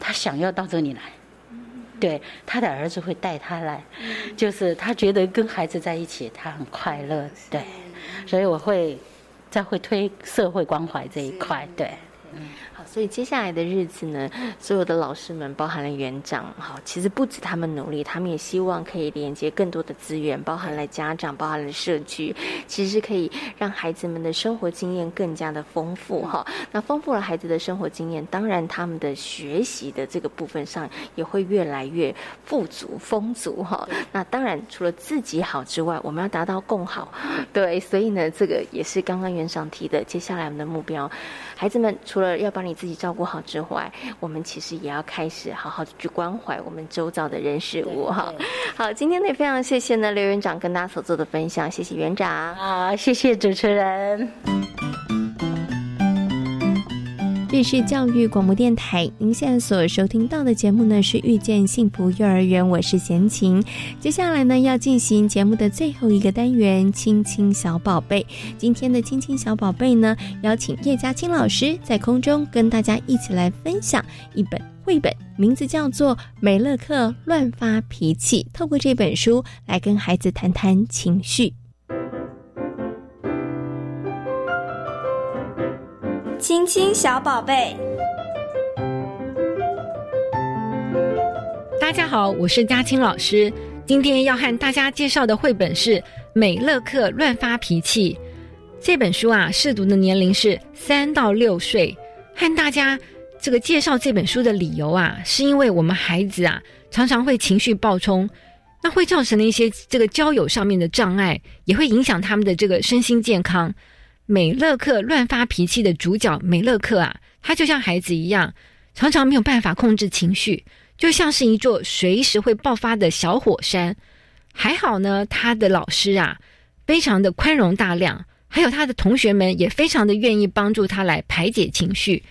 他想要到这里来，对，他的儿子会带他来，就是他觉得跟孩子在一起，他很快乐，对，所以我会。再会推社会关怀这一块，对。所以接下来的日子呢，所有的老师们，包含了园长，哈，其实不止他们努力，他们也希望可以连接更多的资源，包含了家长，包含了社区，其实可以让孩子们的生活经验更加的丰富，哈。那丰富了孩子的生活经验，当然他们的学习的这个部分上也会越来越富足、丰足，哈。那当然除了自己好之外，我们要达到共好，对。所以呢，这个也是刚刚园长提的，接下来我们的目标，孩子们除了要帮你自自己照顾好之外，我们其实也要开始好好的去关怀我们周遭的人事物哈。好，今天呢非常谢谢呢刘园长跟大家所做的分享，谢谢园长。好，谢谢主持人。这里是教育广播电台。您现在所收听到的节目呢是遇见幸福幼儿园，我是贤琴。接下来呢要进行节目的最后一个单元——亲亲小宝贝。今天的亲亲小宝贝呢，邀请叶嘉青老师在空中跟大家一起来分享一本绘本，名字叫做《美乐克乱发脾气》。透过这本书来跟孩子谈谈情绪。亲亲小宝贝，大家好，我是嘉青老师。今天要和大家介绍的绘本是《美乐克乱发脾气》这本书啊，适读的年龄是三到六岁。和大家这个介绍这本书的理由啊，是因为我们孩子啊常常会情绪暴冲，那会造成了一些这个交友上面的障碍，也会影响他们的这个身心健康。美乐克乱发脾气的主角美乐克啊，他就像孩子一样，常常没有办法控制情绪，就像是一座随时会爆发的小火山。还好呢，他的老师啊，非常的宽容大量，还有他的同学们也非常的愿意帮助他来排解情绪。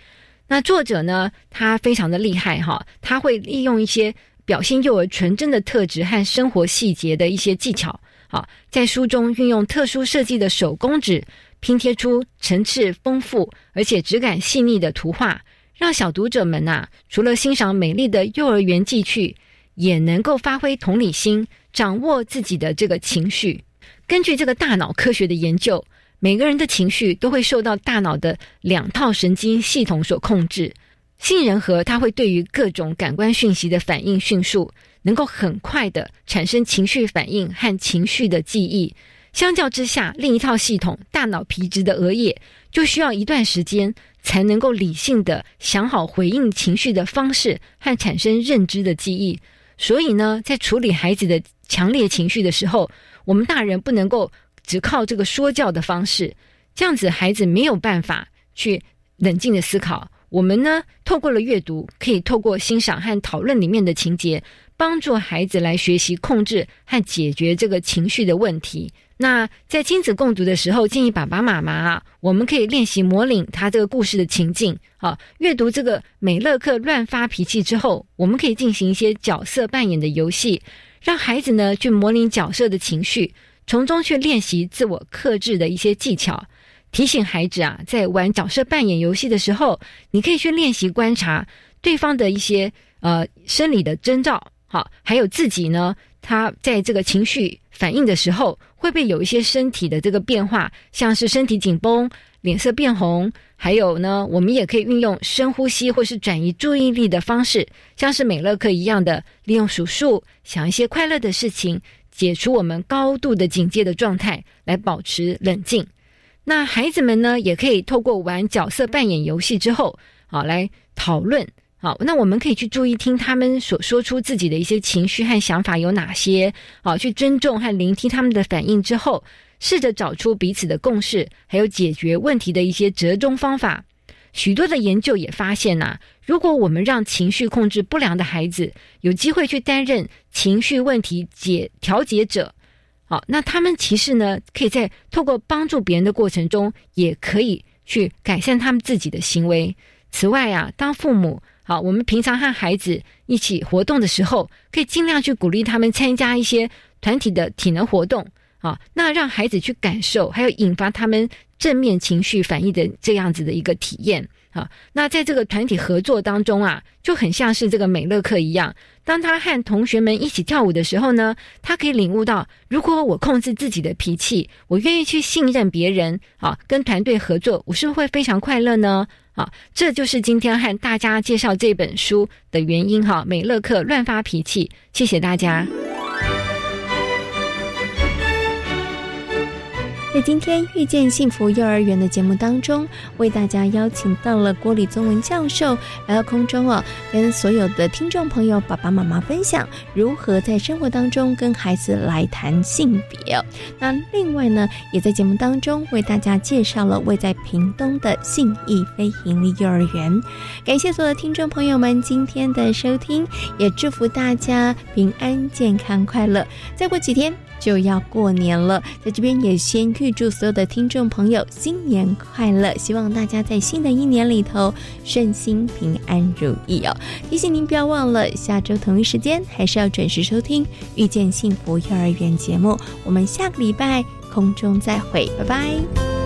那作者呢，他非常的厉害哈，他会利用一些表现幼儿纯真的特质和生活细节的一些技巧，好，在书中运用特殊设计的手工纸。拼贴出层次丰富而且质感细腻的图画，让小读者们呐，除了欣赏美丽的幼儿园记趣，也能够发挥同理心，掌握自己的这个情绪。根据这个大脑科学的研究，每个人的情绪都会受到大脑的两套神经系统所控制。杏仁核它会对于各种感官讯息的反应迅速，能够很快的产生情绪反应和情绪的记忆。相较之下，另一套系统——大脑皮质的额叶，就需要一段时间才能够理性的想好回应情绪的方式和产生认知的记忆。所以呢，在处理孩子的强烈情绪的时候，我们大人不能够只靠这个说教的方式，这样子孩子没有办法去冷静的思考。我们呢，透过了阅读，可以透过欣赏和讨论里面的情节，帮助孩子来学习控制和解决这个情绪的问题。那在亲子共读的时候，建议爸爸妈妈啊，我们可以练习模拟他这个故事的情境。好，阅读这个美乐克乱发脾气之后，我们可以进行一些角色扮演的游戏，让孩子呢去模拟角色的情绪，从中去练习自我克制的一些技巧。提醒孩子啊，在玩角色扮演游戏的时候，你可以去练习观察对方的一些呃生理的征兆，好，还有自己呢，他在这个情绪反应的时候。会不会有一些身体的这个变化，像是身体紧绷、脸色变红，还有呢，我们也可以运用深呼吸或是转移注意力的方式，像是美乐克一样的利用数数，想一些快乐的事情，解除我们高度的警戒的状态，来保持冷静。那孩子们呢，也可以透过玩角色扮演游戏之后，好来讨论。好，那我们可以去注意听他们所说出自己的一些情绪和想法有哪些。好，去尊重和聆听他们的反应之后，试着找出彼此的共识，还有解决问题的一些折中方法。许多的研究也发现呐，如果我们让情绪控制不良的孩子有机会去担任情绪问题解调节者，好，那他们其实呢，可以在透过帮助别人的过程中，也可以去改善他们自己的行为。此外啊，当父母。好，我们平常和孩子一起活动的时候，可以尽量去鼓励他们参加一些团体的体能活动。啊，那让孩子去感受，还有引发他们正面情绪反应的这样子的一个体验。啊，那在这个团体合作当中啊，就很像是这个美乐克一样，当他和同学们一起跳舞的时候呢，他可以领悟到，如果我控制自己的脾气，我愿意去信任别人，啊，跟团队合作，我是不是会非常快乐呢？啊，这就是今天和大家介绍这本书的原因哈。美乐克乱发脾气，谢谢大家。在今天遇见幸福幼儿园的节目当中，为大家邀请到了郭立宗文教授来到空中哦，跟所有的听众朋友、爸爸妈妈分享如何在生活当中跟孩子来谈性别。那另外呢，也在节目当中为大家介绍了位在屏东的信义非营利幼儿园。感谢所有的听众朋友们今天的收听，也祝福大家平安、健康、快乐。再过几天。就要过年了，在这边也先预祝所有的听众朋友新年快乐，希望大家在新的一年里头顺心、平安、如意哦。提醒您不要忘了，下周同一时间还是要准时收听《遇见幸福幼儿园》节目。我们下个礼拜空中再会，拜拜。